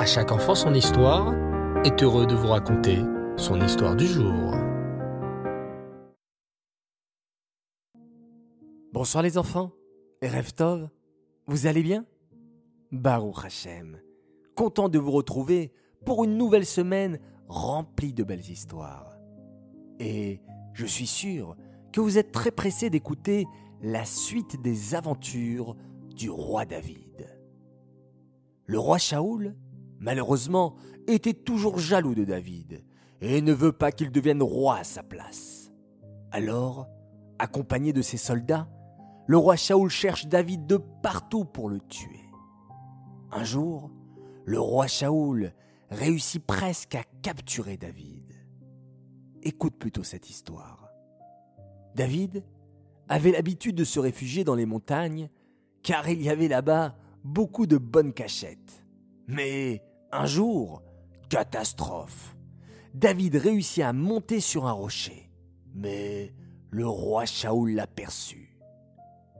À chaque enfant son histoire est heureux de vous raconter son histoire du jour. Bonsoir les enfants, Tov, vous allez bien? Baruch Hashem, content de vous retrouver pour une nouvelle semaine remplie de belles histoires. Et je suis sûr que vous êtes très pressés d'écouter la suite des aventures du roi David. Le roi Shaoul, malheureusement, était toujours jaloux de David et ne veut pas qu'il devienne roi à sa place. Alors, accompagné de ses soldats, le roi Shaoul cherche David de partout pour le tuer. Un jour, le roi Shaoul réussit presque à capturer David. Écoute plutôt cette histoire. David avait l'habitude de se réfugier dans les montagnes car il y avait là-bas beaucoup de bonnes cachettes. Mais un jour, catastrophe. David réussit à monter sur un rocher. Mais le roi Shaoul l'aperçut.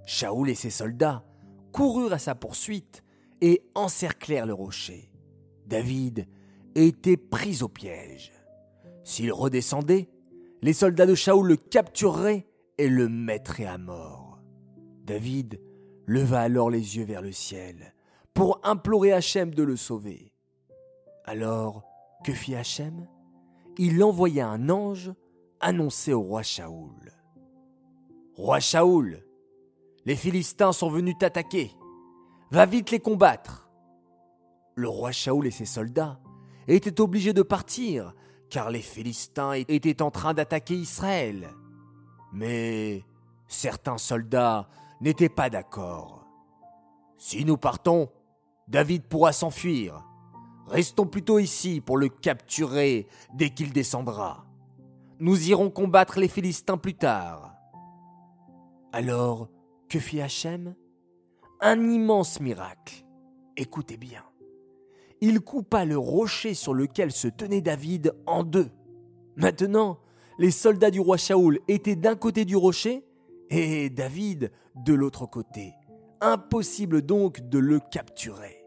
Shaoul et ses soldats coururent à sa poursuite et encerclèrent le rocher. David était pris au piège. S'il redescendait, les soldats de Shaoul le captureraient et le mettraient à mort. David leva alors les yeux vers le ciel pour implorer Hachem de le sauver. Alors, que fit Hachem? Il envoya un ange annoncer au roi Shaoul. Roi Shaoul, les Philistins sont venus t'attaquer. Va vite les combattre. Le roi Shaoul et ses soldats étaient obligés de partir, car les Philistins étaient en train d'attaquer Israël. Mais certains soldats n'étaient pas d'accord. Si nous partons, David pourra s'enfuir. Restons plutôt ici pour le capturer dès qu'il descendra. Nous irons combattre les Philistins plus tard. Alors, que fit Hachem? Un immense miracle. Écoutez bien il coupa le rocher sur lequel se tenait David en deux. Maintenant, les soldats du roi Shaoul étaient d'un côté du rocher et David de l'autre côté. Impossible donc de le capturer.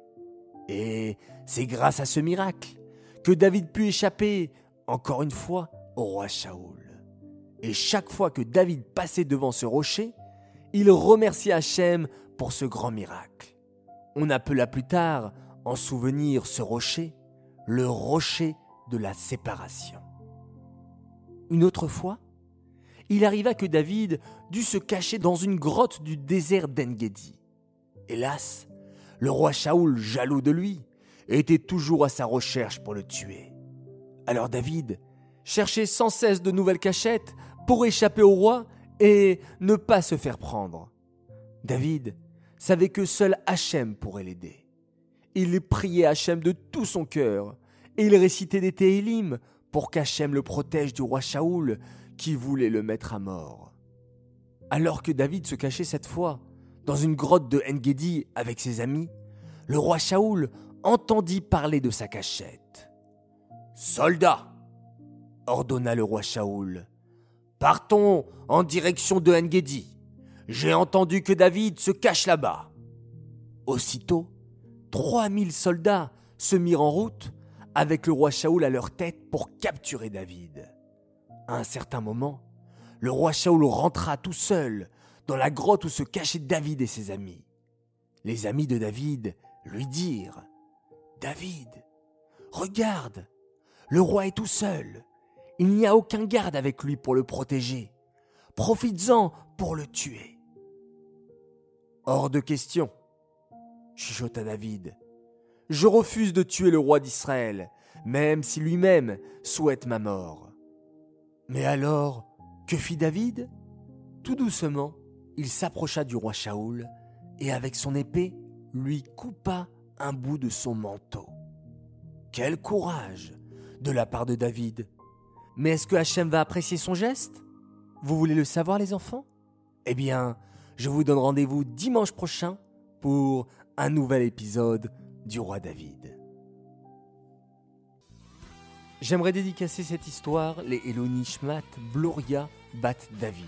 Et c'est grâce à ce miracle que David put échapper, encore une fois, au roi Shaoul. Et chaque fois que David passait devant ce rocher, il remerciait Hachem pour ce grand miracle. On appela plus tard en souvenir ce rocher, le rocher de la séparation. Une autre fois, il arriva que David dut se cacher dans une grotte du désert d'Engedi. Hélas, le roi Shaoul, jaloux de lui, était toujours à sa recherche pour le tuer. Alors David cherchait sans cesse de nouvelles cachettes pour échapper au roi et ne pas se faire prendre. David savait que seul Hachem pourrait l'aider. Il priait Hachem de tout son cœur, et il récitait des Télim pour qu'Hachem le protège du roi Shaoul qui voulait le mettre à mort. Alors que David se cachait cette fois dans une grotte de Engedi avec ses amis, le roi Shaoul entendit parler de sa cachette. Soldats ordonna le roi Shaoul. Partons en direction de Engedi. J'ai entendu que David se cache là-bas. Aussitôt, 3000 soldats se mirent en route avec le roi Shaoul à leur tête pour capturer David. À un certain moment, le roi Shaoul rentra tout seul dans la grotte où se cachaient David et ses amis. Les amis de David lui dirent David, regarde, le roi est tout seul. Il n'y a aucun garde avec lui pour le protéger. Profites-en pour le tuer. Hors de question, chuchota David. Je refuse de tuer le roi d'Israël, même si lui-même souhaite ma mort. Mais alors, que fit David? Tout doucement, il s'approcha du roi Shaoul et avec son épée lui coupa un bout de son manteau. Quel courage de la part de David Mais est-ce que Hachem va apprécier son geste? Vous voulez le savoir les enfants? Eh bien, je vous donne rendez-vous dimanche prochain pour un nouvel épisode du roi David. J'aimerais dédicacer cette histoire, les Elonishmat Bloria Bat David.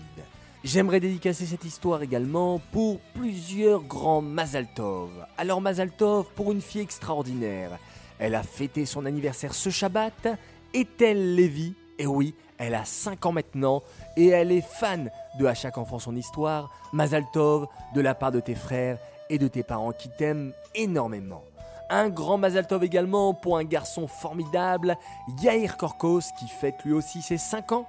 J'aimerais dédicacer cette histoire également pour plusieurs grands Mazaltov. Alors Mazaltov pour une fille extraordinaire. Elle a fêté son anniversaire ce Shabbat. Est-elle Lévi? Et oui, elle a 5 ans maintenant et elle est fan de À chaque enfant son histoire, Mazal Tov, de la part de tes frères et de tes parents qui t'aiment énormément. Un grand Mazal Tov également pour un garçon formidable, Yair Korkos, qui fête lui aussi ses 5 ans.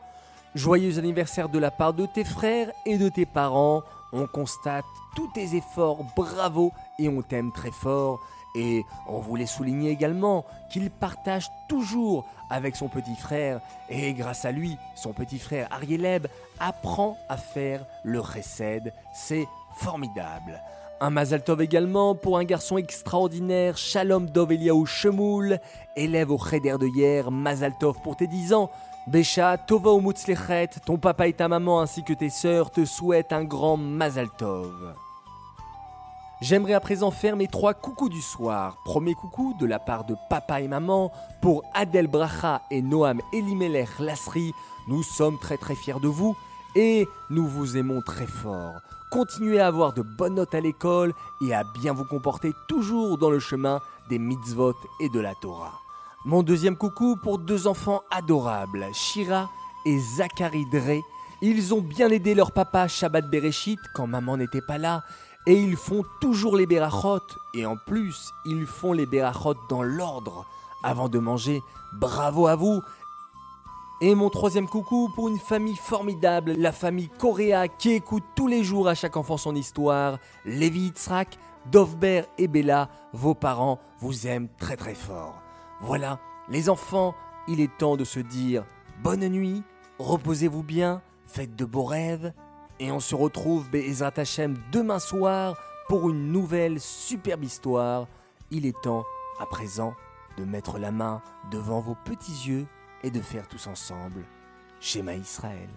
Joyeux anniversaire de la part de tes frères et de tes parents. On constate tous tes efforts, bravo, et on t'aime très fort. Et on voulait souligner également qu'il partage toujours avec son petit frère, et grâce à lui, son petit frère Arieleb apprend à faire le recède. C'est formidable. Un Mazal Tov également pour un garçon extraordinaire, Shalom Dov Eliaou Shemoul, élève au Cheder de hier, Mazal Tov pour tes 10 ans. Bécha, Tova ou ton papa et ta maman ainsi que tes sœurs te souhaitent un grand Mazal Tov. J'aimerais à présent faire mes trois coucous du soir. Premier coucou de la part de papa et maman pour Adel Bracha et Noam Elimelech Lasri. Nous sommes très très fiers de vous et nous vous aimons très fort. Continuez à avoir de bonnes notes à l'école et à bien vous comporter toujours dans le chemin des mitzvot et de la Torah. Mon deuxième coucou pour deux enfants adorables, Shira et Zachary Dre. Ils ont bien aidé leur papa Shabbat Bereshit quand maman n'était pas là et ils font toujours les berachot et en plus ils font les berachot dans l'ordre avant de manger. Bravo à vous et mon troisième coucou pour une famille formidable, la famille Coréa qui écoute tous les jours à chaque enfant son histoire. Lévi Itzrak, Dovber et Bella, vos parents vous aiment très très fort. Voilà, les enfants, il est temps de se dire bonne nuit, reposez-vous bien, faites de beaux rêves, et on se retrouve Be'ezrat Hashem demain soir pour une nouvelle superbe histoire. Il est temps à présent de mettre la main devant vos petits yeux et de faire tous ensemble Schéma Israël.